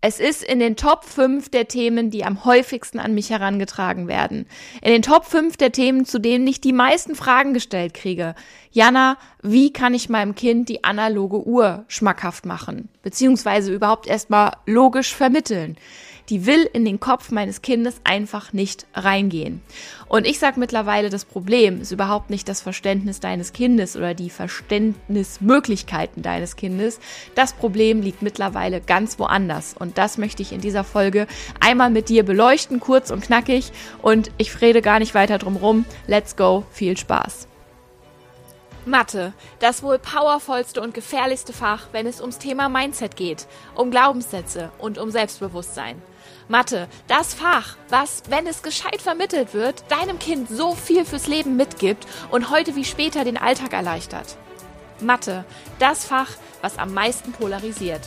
Es ist in den Top 5 der Themen, die am häufigsten an mich herangetragen werden. In den Top 5 der Themen, zu denen ich die meisten Fragen gestellt kriege. Jana, wie kann ich meinem Kind die analoge Uhr schmackhaft machen? Beziehungsweise überhaupt erstmal logisch vermitteln die will in den Kopf meines Kindes einfach nicht reingehen. Und ich sage mittlerweile, das Problem ist überhaupt nicht das Verständnis deines Kindes oder die Verständnismöglichkeiten deines Kindes. Das Problem liegt mittlerweile ganz woanders. Und das möchte ich in dieser Folge einmal mit dir beleuchten, kurz und knackig. Und ich rede gar nicht weiter drum rum. Let's go, viel Spaß. Mathe, das wohl powervollste und gefährlichste Fach, wenn es ums Thema Mindset geht, um Glaubenssätze und um Selbstbewusstsein. Mathe, das Fach, was, wenn es gescheit vermittelt wird, deinem Kind so viel fürs Leben mitgibt und heute wie später den Alltag erleichtert. Mathe, das Fach, was am meisten polarisiert.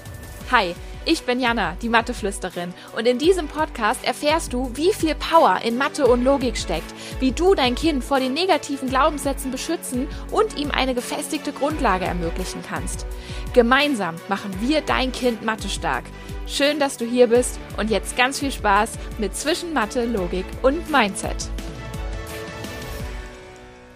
Hi, ich bin Jana, die Matheflüsterin, und in diesem Podcast erfährst du, wie viel Power in Mathe und Logik steckt, wie du dein Kind vor den negativen Glaubenssätzen beschützen und ihm eine gefestigte Grundlage ermöglichen kannst. Gemeinsam machen wir dein Kind Mathe stark. Schön, dass du hier bist und jetzt ganz viel Spaß mit Zwischen Mathe, Logik und Mindset.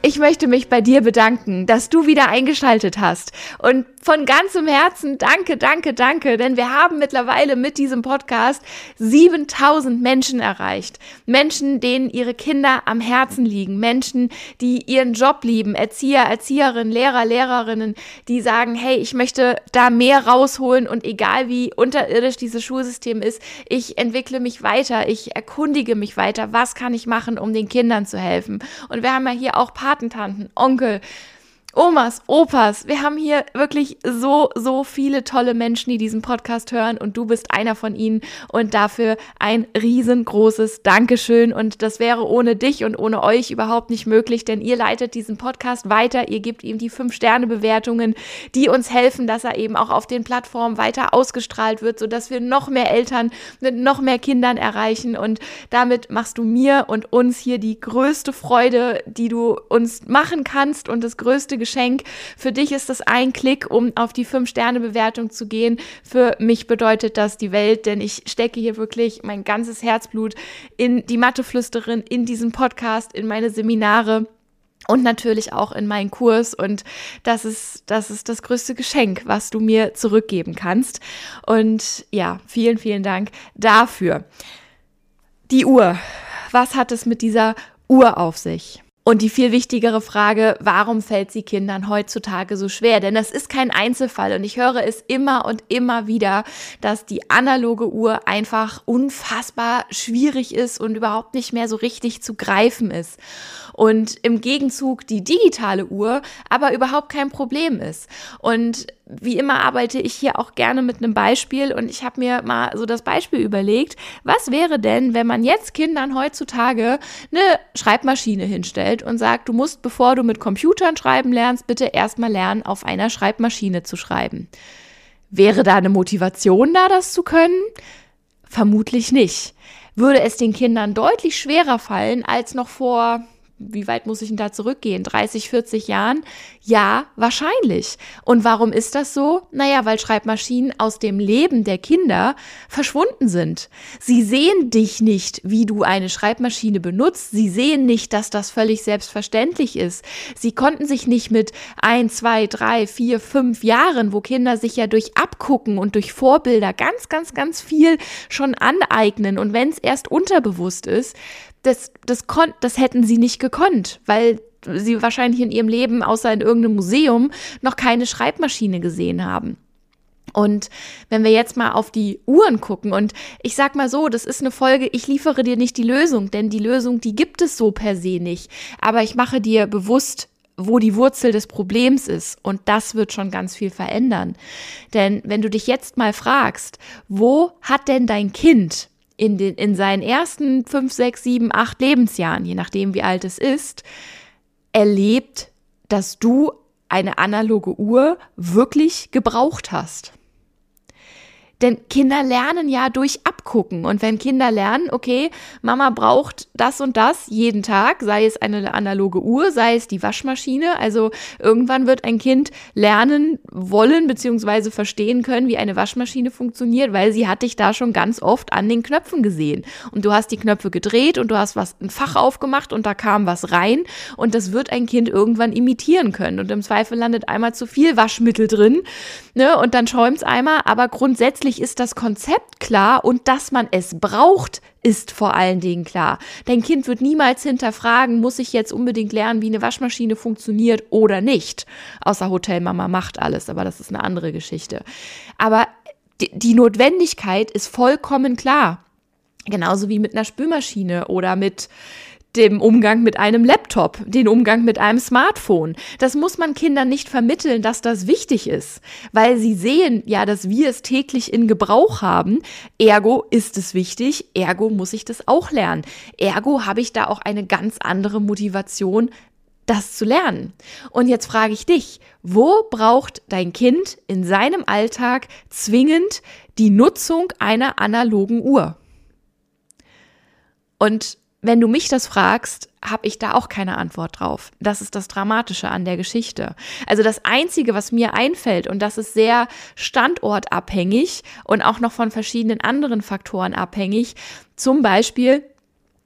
Ich möchte mich bei dir bedanken, dass du wieder eingeschaltet hast. Und von ganzem Herzen danke, danke, danke, denn wir haben mittlerweile mit diesem Podcast 7000 Menschen erreicht. Menschen, denen ihre Kinder am Herzen liegen. Menschen, die ihren Job lieben. Erzieher, Erzieherinnen, Lehrer, Lehrerinnen, die sagen, hey, ich möchte da mehr rausholen und egal wie unterirdisch dieses Schulsystem ist, ich entwickle mich weiter, ich erkundige mich weiter. Was kann ich machen, um den Kindern zu helfen? Und wir haben ja hier auch Patentanten, Onkel, Omas, Opas. Wir haben hier wirklich so, so viele tolle Menschen, die diesen Podcast hören und du bist einer von ihnen. Und dafür ein riesengroßes Dankeschön. Und das wäre ohne dich und ohne euch überhaupt nicht möglich, denn ihr leitet diesen Podcast weiter, ihr gebt ihm die Fünf-Sterne-Bewertungen, die uns helfen, dass er eben auch auf den Plattformen weiter ausgestrahlt wird, sodass wir noch mehr Eltern mit noch mehr Kindern erreichen. Und damit machst du mir und uns hier die größte Freude, die du uns machen kannst und das größte Geschenk. Für dich ist das ein Klick, um auf die Fünf-Sterne-Bewertung zu gehen. Für mich bedeutet das die Welt, denn ich stecke hier wirklich mein ganzes Herzblut in die Matheflüsterin, in diesen Podcast, in meine Seminare und natürlich auch in meinen Kurs und das ist das ist das größte Geschenk, was du mir zurückgeben kannst und ja, vielen vielen Dank dafür. Die Uhr. Was hat es mit dieser Uhr auf sich? Und die viel wichtigere Frage, warum fällt sie Kindern heutzutage so schwer? Denn das ist kein Einzelfall und ich höre es immer und immer wieder, dass die analoge Uhr einfach unfassbar schwierig ist und überhaupt nicht mehr so richtig zu greifen ist und im Gegenzug die digitale Uhr aber überhaupt kein Problem ist. Und wie immer arbeite ich hier auch gerne mit einem Beispiel und ich habe mir mal so das Beispiel überlegt, was wäre denn, wenn man jetzt Kindern heutzutage eine Schreibmaschine hinstellt und sagt, du musst, bevor du mit Computern schreiben lernst, bitte erstmal lernen, auf einer Schreibmaschine zu schreiben. Wäre da eine Motivation da, das zu können? Vermutlich nicht. Würde es den Kindern deutlich schwerer fallen als noch vor wie weit muss ich denn da zurückgehen? 30, 40 Jahren? Ja, wahrscheinlich. Und warum ist das so? Naja, weil Schreibmaschinen aus dem Leben der Kinder verschwunden sind. Sie sehen dich nicht, wie du eine Schreibmaschine benutzt. Sie sehen nicht, dass das völlig selbstverständlich ist. Sie konnten sich nicht mit ein, zwei, drei, vier, fünf Jahren, wo Kinder sich ja durch Abgucken und durch Vorbilder ganz, ganz, ganz viel schon aneignen. Und wenn es erst unterbewusst ist, das, das, kon das hätten sie nicht gekonnt, weil sie wahrscheinlich in ihrem Leben außer in irgendeinem Museum noch keine Schreibmaschine gesehen haben. Und wenn wir jetzt mal auf die Uhren gucken und ich sag mal so, das ist eine Folge, ich liefere dir nicht die Lösung, denn die Lösung, die gibt es so per se nicht. Aber ich mache dir bewusst, wo die Wurzel des Problems ist. Und das wird schon ganz viel verändern. Denn wenn du dich jetzt mal fragst, wo hat denn dein Kind in, den, in seinen ersten fünf, sechs, sieben, acht Lebensjahren, je nachdem wie alt es ist, erlebt, dass du eine analoge Uhr wirklich gebraucht hast. Denn Kinder lernen ja durch Ab nachgucken. Und wenn Kinder lernen, okay, Mama braucht das und das jeden Tag, sei es eine analoge Uhr, sei es die Waschmaschine. Also irgendwann wird ein Kind lernen wollen bzw. verstehen können, wie eine Waschmaschine funktioniert, weil sie hat dich da schon ganz oft an den Knöpfen gesehen. Und du hast die Knöpfe gedreht und du hast was ein Fach aufgemacht und da kam was rein und das wird ein Kind irgendwann imitieren können. Und im Zweifel landet einmal zu viel Waschmittel drin, ne? Und dann schäumt's einmal. Aber grundsätzlich ist das Konzept klar und dass man es braucht, ist vor allen Dingen klar. Dein Kind wird niemals hinterfragen, muss ich jetzt unbedingt lernen, wie eine Waschmaschine funktioniert oder nicht. Außer Hotelmama macht alles, aber das ist eine andere Geschichte. Aber die, Notwendigkeit ist vollkommen klar. Genauso wie mit einer Spülmaschine oder mit dem Umgang mit einem Laptop, den Umgang mit einem Smartphone. Das muss man Kindern nicht vermitteln, dass das wichtig ist, weil sie sehen ja, dass wir es täglich in Gebrauch haben. Ergo ist es wichtig, ergo muss ich das auch lernen. Ergo habe ich da auch eine ganz andere Motivation, das zu lernen. Und jetzt frage ich dich, wo braucht dein Kind in seinem Alltag zwingend die Nutzung einer analogen Uhr? Und wenn du mich das fragst, habe ich da auch keine Antwort drauf. Das ist das Dramatische an der Geschichte. Also das Einzige, was mir einfällt, und das ist sehr standortabhängig und auch noch von verschiedenen anderen Faktoren abhängig, zum Beispiel,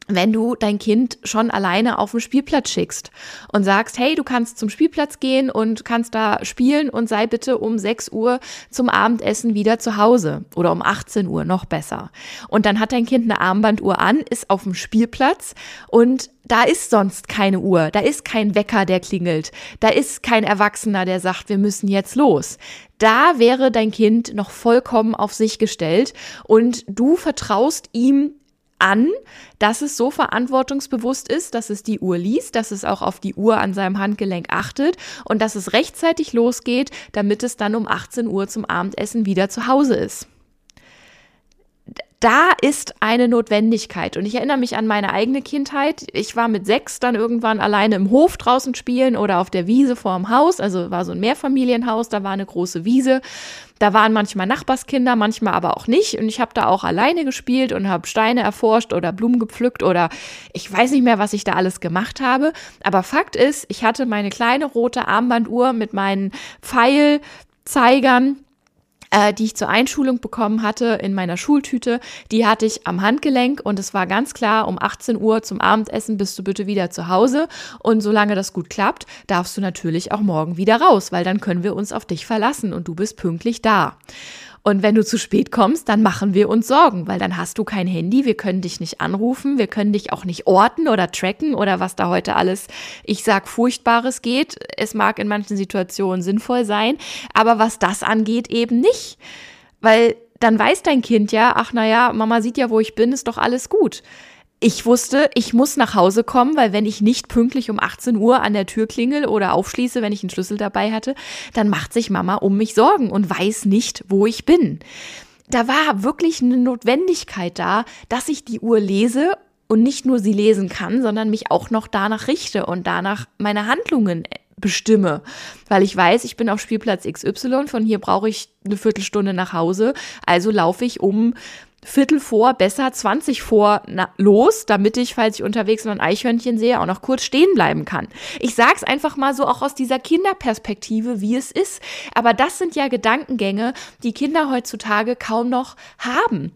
wenn du dein Kind schon alleine auf den Spielplatz schickst und sagst, hey, du kannst zum Spielplatz gehen und kannst da spielen und sei bitte um 6 Uhr zum Abendessen wieder zu Hause oder um 18 Uhr, noch besser. Und dann hat dein Kind eine Armbanduhr an, ist auf dem Spielplatz und da ist sonst keine Uhr, da ist kein Wecker, der klingelt, da ist kein Erwachsener, der sagt, wir müssen jetzt los. Da wäre dein Kind noch vollkommen auf sich gestellt und du vertraust ihm an, dass es so verantwortungsbewusst ist, dass es die Uhr liest, dass es auch auf die Uhr an seinem Handgelenk achtet und dass es rechtzeitig losgeht, damit es dann um 18 Uhr zum Abendessen wieder zu Hause ist da ist eine Notwendigkeit. Und ich erinnere mich an meine eigene Kindheit. Ich war mit sechs dann irgendwann alleine im Hof draußen spielen oder auf der Wiese vorm Haus. Also war so ein Mehrfamilienhaus, da war eine große Wiese. Da waren manchmal Nachbarskinder, manchmal aber auch nicht. Und ich habe da auch alleine gespielt und habe Steine erforscht oder Blumen gepflückt oder ich weiß nicht mehr, was ich da alles gemacht habe. Aber Fakt ist, ich hatte meine kleine rote Armbanduhr mit meinen Pfeilzeigern äh, die ich zur Einschulung bekommen hatte in meiner Schultüte, die hatte ich am Handgelenk und es war ganz klar, um 18 Uhr zum Abendessen bist du bitte wieder zu Hause und solange das gut klappt, darfst du natürlich auch morgen wieder raus, weil dann können wir uns auf dich verlassen und du bist pünktlich da. Und wenn du zu spät kommst, dann machen wir uns Sorgen, weil dann hast du kein Handy, wir können dich nicht anrufen, wir können dich auch nicht orten oder tracken oder was da heute alles, ich sag, furchtbares geht. Es mag in manchen Situationen sinnvoll sein, aber was das angeht, eben nicht. Weil dann weiß dein Kind ja, ach naja, Mama sieht ja, wo ich bin, ist doch alles gut ich wusste, ich muss nach Hause kommen, weil wenn ich nicht pünktlich um 18 Uhr an der Tür klingel oder aufschließe, wenn ich einen Schlüssel dabei hatte, dann macht sich Mama um mich Sorgen und weiß nicht, wo ich bin. Da war wirklich eine Notwendigkeit da, dass ich die Uhr lese und nicht nur sie lesen kann, sondern mich auch noch danach richte und danach meine Handlungen bestimme, weil ich weiß, ich bin auf Spielplatz XY, von hier brauche ich eine Viertelstunde nach Hause, also laufe ich um Viertel vor, besser 20 vor na, los, damit ich, falls ich unterwegs noch ein Eichhörnchen sehe, auch noch kurz stehen bleiben kann. Ich sag's einfach mal so auch aus dieser Kinderperspektive, wie es ist. Aber das sind ja Gedankengänge, die Kinder heutzutage kaum noch haben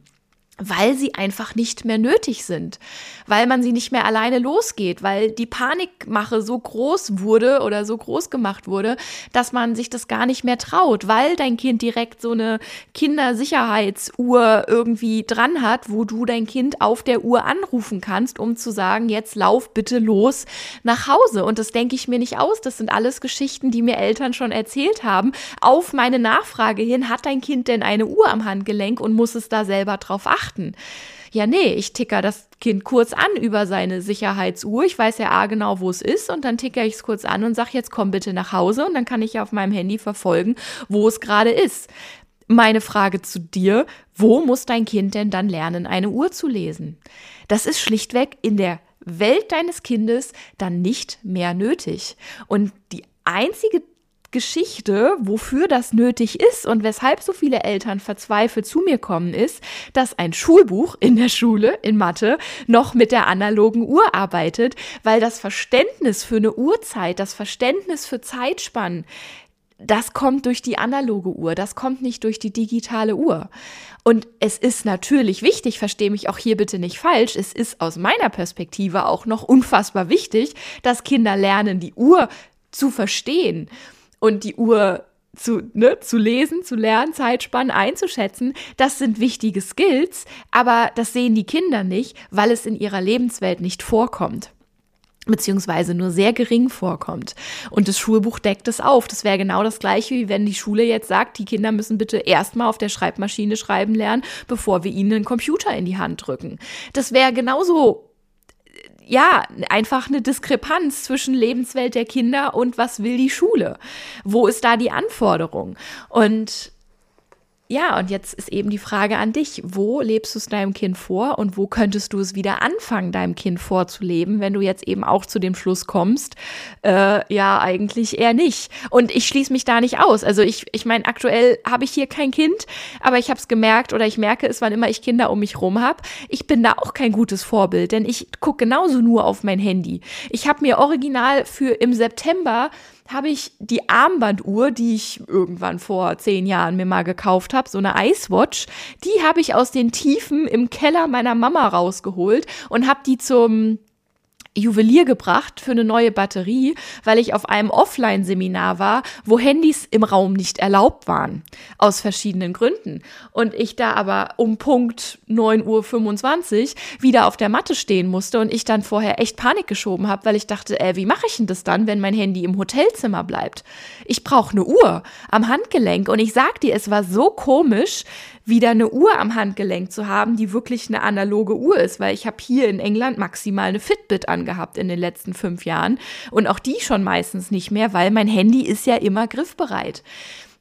weil sie einfach nicht mehr nötig sind, weil man sie nicht mehr alleine losgeht, weil die Panikmache so groß wurde oder so groß gemacht wurde, dass man sich das gar nicht mehr traut, weil dein Kind direkt so eine Kindersicherheitsuhr irgendwie dran hat, wo du dein Kind auf der Uhr anrufen kannst, um zu sagen, jetzt lauf bitte los nach Hause. Und das denke ich mir nicht aus. Das sind alles Geschichten, die mir Eltern schon erzählt haben. Auf meine Nachfrage hin, hat dein Kind denn eine Uhr am Handgelenk und muss es da selber drauf achten? Achten. Ja, nee, ich ticker das Kind kurz an über seine Sicherheitsuhr. Ich weiß ja A genau, wo es ist und dann ticker ich es kurz an und sage, jetzt komm bitte nach Hause und dann kann ich ja auf meinem Handy verfolgen, wo es gerade ist. Meine Frage zu dir, wo muss dein Kind denn dann lernen, eine Uhr zu lesen? Das ist schlichtweg in der Welt deines Kindes dann nicht mehr nötig. Und die einzige Geschichte, wofür das nötig ist und weshalb so viele Eltern verzweifelt zu mir kommen, ist, dass ein Schulbuch in der Schule in Mathe noch mit der analogen Uhr arbeitet, weil das Verständnis für eine Uhrzeit, das Verständnis für Zeitspannen, das kommt durch die analoge Uhr, das kommt nicht durch die digitale Uhr. Und es ist natürlich wichtig, verstehe mich auch hier bitte nicht falsch, es ist aus meiner Perspektive auch noch unfassbar wichtig, dass Kinder lernen, die Uhr zu verstehen und die Uhr zu, ne, zu lesen, zu lernen, Zeitspannen einzuschätzen, das sind wichtige Skills, aber das sehen die Kinder nicht, weil es in ihrer Lebenswelt nicht vorkommt beziehungsweise nur sehr gering vorkommt. Und das Schulbuch deckt es auf. Das wäre genau das gleiche, wie wenn die Schule jetzt sagt, die Kinder müssen bitte erstmal auf der Schreibmaschine schreiben lernen, bevor wir ihnen einen Computer in die Hand drücken. Das wäre genauso ja, einfach eine Diskrepanz zwischen Lebenswelt der Kinder und was will die Schule? Wo ist da die Anforderung? Und ja, und jetzt ist eben die Frage an dich, wo lebst du es deinem Kind vor und wo könntest du es wieder anfangen, deinem Kind vorzuleben, wenn du jetzt eben auch zu dem Schluss kommst, äh, ja, eigentlich eher nicht. Und ich schließe mich da nicht aus. Also ich, ich meine, aktuell habe ich hier kein Kind, aber ich habe es gemerkt oder ich merke es, wann immer ich Kinder um mich rum habe. Ich bin da auch kein gutes Vorbild, denn ich gucke genauso nur auf mein Handy. Ich habe mir original für im September habe ich die Armbanduhr, die ich irgendwann vor zehn Jahren mir mal gekauft habe, so eine Icewatch, die habe ich aus den Tiefen im Keller meiner Mama rausgeholt und habe die zum Juwelier gebracht für eine neue Batterie, weil ich auf einem Offline-Seminar war, wo Handys im Raum nicht erlaubt waren. Aus verschiedenen Gründen. Und ich da aber um Punkt 9.25 Uhr wieder auf der Matte stehen musste und ich dann vorher echt Panik geschoben habe, weil ich dachte, äh, wie mache ich denn das dann, wenn mein Handy im Hotelzimmer bleibt? Ich brauche eine Uhr am Handgelenk und ich sag dir, es war so komisch, wieder eine Uhr am Handgelenk zu haben, die wirklich eine analoge Uhr ist, weil ich habe hier in England maximal eine Fitbit angehabt in den letzten fünf Jahren und auch die schon meistens nicht mehr, weil mein Handy ist ja immer griffbereit.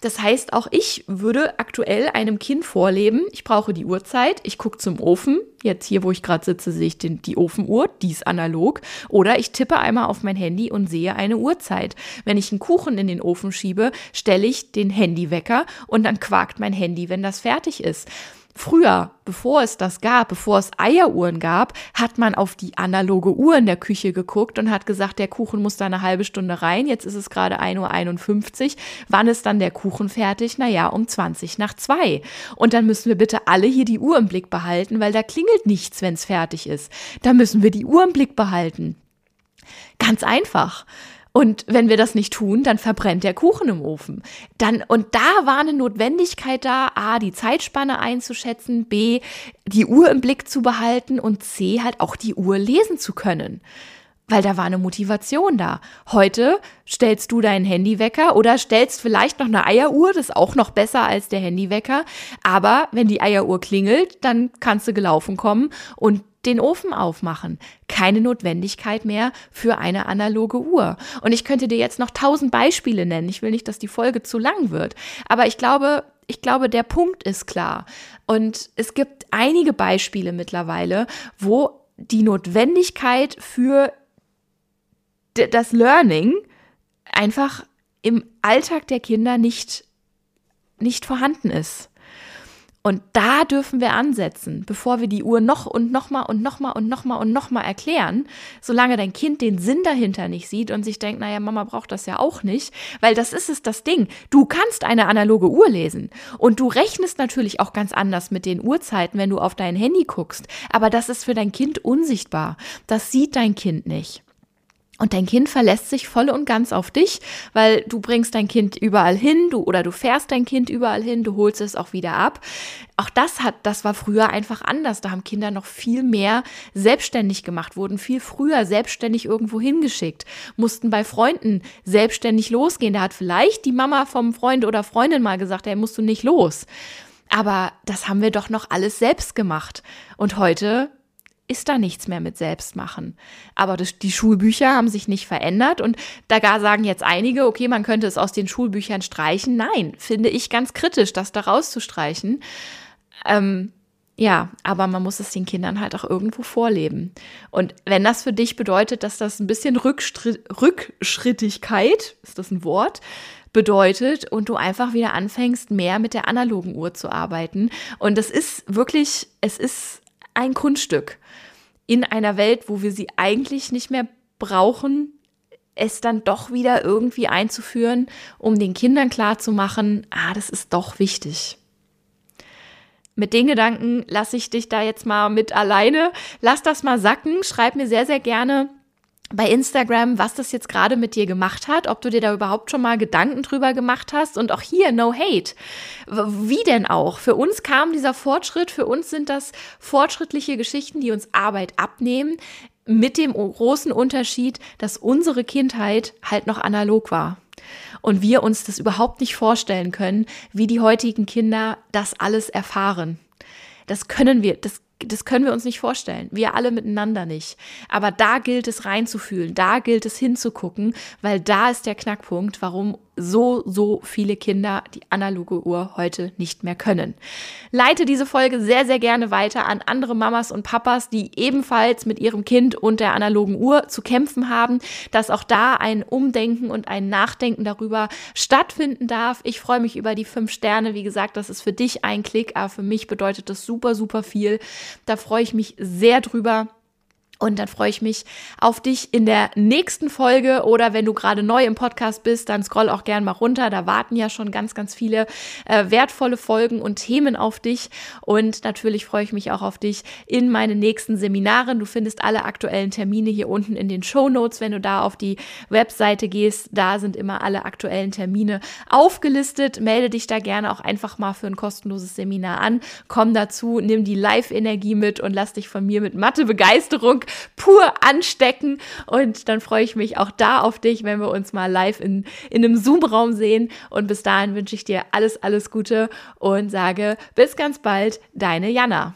Das heißt, auch ich würde aktuell einem Kind vorleben, ich brauche die Uhrzeit, ich gucke zum Ofen, jetzt hier, wo ich gerade sitze, sehe ich den, die Ofenuhr, die ist analog, oder ich tippe einmal auf mein Handy und sehe eine Uhrzeit. Wenn ich einen Kuchen in den Ofen schiebe, stelle ich den Handywecker und dann quakt mein Handy, wenn das fertig ist. Früher, bevor es das gab, bevor es Eieruhren gab, hat man auf die analoge Uhr in der Küche geguckt und hat gesagt, der Kuchen muss da eine halbe Stunde rein. Jetzt ist es gerade 1.51 Uhr. Wann ist dann der Kuchen fertig? Naja, um 20 nach 2. Und dann müssen wir bitte alle hier die Uhr im Blick behalten, weil da klingelt nichts, wenn es fertig ist. Da müssen wir die Uhr im Blick behalten. Ganz einfach. Und wenn wir das nicht tun, dann verbrennt der Kuchen im Ofen. Dann, und da war eine Notwendigkeit da, A, die Zeitspanne einzuschätzen, B, die Uhr im Blick zu behalten und C, halt auch die Uhr lesen zu können. Weil da war eine Motivation da. Heute stellst du deinen Handywecker oder stellst vielleicht noch eine Eieruhr, das ist auch noch besser als der Handywecker. Aber wenn die Eieruhr klingelt, dann kannst du gelaufen kommen und den Ofen aufmachen. Keine Notwendigkeit mehr für eine analoge Uhr. Und ich könnte dir jetzt noch tausend Beispiele nennen. Ich will nicht, dass die Folge zu lang wird. Aber ich glaube, ich glaube, der Punkt ist klar. Und es gibt einige Beispiele mittlerweile, wo die Notwendigkeit für das Learning einfach im Alltag der Kinder nicht, nicht vorhanden ist. Und da dürfen wir ansetzen, bevor wir die Uhr noch und nochmal und nochmal und nochmal und nochmal erklären, solange dein Kind den Sinn dahinter nicht sieht und sich denkt, naja, Mama braucht das ja auch nicht, weil das ist es das Ding. Du kannst eine analoge Uhr lesen und du rechnest natürlich auch ganz anders mit den Uhrzeiten, wenn du auf dein Handy guckst, aber das ist für dein Kind unsichtbar. Das sieht dein Kind nicht. Und dein Kind verlässt sich voll und ganz auf dich, weil du bringst dein Kind überall hin, du oder du fährst dein Kind überall hin, du holst es auch wieder ab. Auch das hat, das war früher einfach anders. Da haben Kinder noch viel mehr selbstständig gemacht, wurden viel früher selbstständig irgendwo hingeschickt, mussten bei Freunden selbstständig losgehen. Da hat vielleicht die Mama vom Freund oder Freundin mal gesagt, hey, musst du nicht los. Aber das haben wir doch noch alles selbst gemacht. Und heute ist da nichts mehr mit Selbstmachen. Aber das, die Schulbücher haben sich nicht verändert und da gar sagen jetzt einige, okay, man könnte es aus den Schulbüchern streichen. Nein, finde ich ganz kritisch, das da rauszustreichen. Ähm, Ja, aber man muss es den Kindern halt auch irgendwo vorleben. Und wenn das für dich bedeutet, dass das ein bisschen Rückschritt, Rückschrittigkeit, ist das ein Wort, bedeutet und du einfach wieder anfängst, mehr mit der analogen Uhr zu arbeiten. Und das ist wirklich, es ist ein Kunststück in einer Welt, wo wir sie eigentlich nicht mehr brauchen, es dann doch wieder irgendwie einzuführen, um den Kindern klarzumachen, ah, das ist doch wichtig. Mit den Gedanken lasse ich dich da jetzt mal mit alleine. Lass das mal sacken. Schreib mir sehr, sehr gerne bei Instagram, was das jetzt gerade mit dir gemacht hat, ob du dir da überhaupt schon mal Gedanken drüber gemacht hast und auch hier no hate. Wie denn auch? Für uns kam dieser Fortschritt, für uns sind das fortschrittliche Geschichten, die uns Arbeit abnehmen, mit dem großen Unterschied, dass unsere Kindheit halt noch analog war und wir uns das überhaupt nicht vorstellen können, wie die heutigen Kinder das alles erfahren. Das können wir, das das können wir uns nicht vorstellen. Wir alle miteinander nicht. Aber da gilt es reinzufühlen, da gilt es hinzugucken, weil da ist der Knackpunkt, warum so, so viele Kinder die analoge Uhr heute nicht mehr können. Leite diese Folge sehr, sehr gerne weiter an andere Mamas und Papas, die ebenfalls mit ihrem Kind und der analogen Uhr zu kämpfen haben, dass auch da ein Umdenken und ein Nachdenken darüber stattfinden darf. Ich freue mich über die fünf Sterne. Wie gesagt, das ist für dich ein Klick, aber für mich bedeutet das super, super viel. Da freue ich mich sehr drüber. Und dann freue ich mich auf dich in der nächsten Folge oder wenn du gerade neu im Podcast bist, dann scroll auch gern mal runter. Da warten ja schon ganz, ganz viele äh, wertvolle Folgen und Themen auf dich. Und natürlich freue ich mich auch auf dich in meinen nächsten Seminaren. Du findest alle aktuellen Termine hier unten in den Show Notes. Wenn du da auf die Webseite gehst, da sind immer alle aktuellen Termine aufgelistet. Melde dich da gerne auch einfach mal für ein kostenloses Seminar an. Komm dazu, nimm die Live-Energie mit und lass dich von mir mit Mathe-Begeisterung pur anstecken. Und dann freue ich mich auch da auf dich, wenn wir uns mal live in, in einem Zoom-Raum sehen. Und bis dahin wünsche ich dir alles, alles Gute und sage bis ganz bald, deine Jana.